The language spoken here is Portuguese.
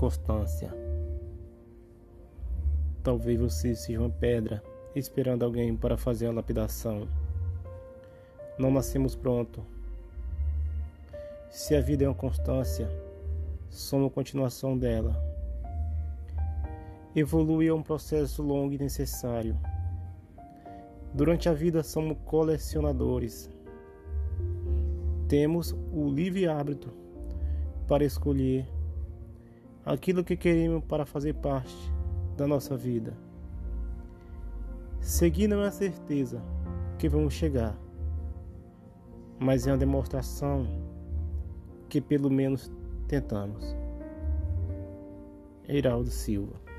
Inconstância. Talvez você seja uma pedra esperando alguém para fazer a lapidação. Não nascemos pronto. Se a vida é uma constância, somos continuação dela. Evoluir é um processo longo e necessário. Durante a vida somos colecionadores. Temos o livre árbitro para escolher aquilo que queremos para fazer parte da nossa vida. Seguir não é a certeza que vamos chegar, mas é uma demonstração que pelo menos tentamos. Eiraldo Silva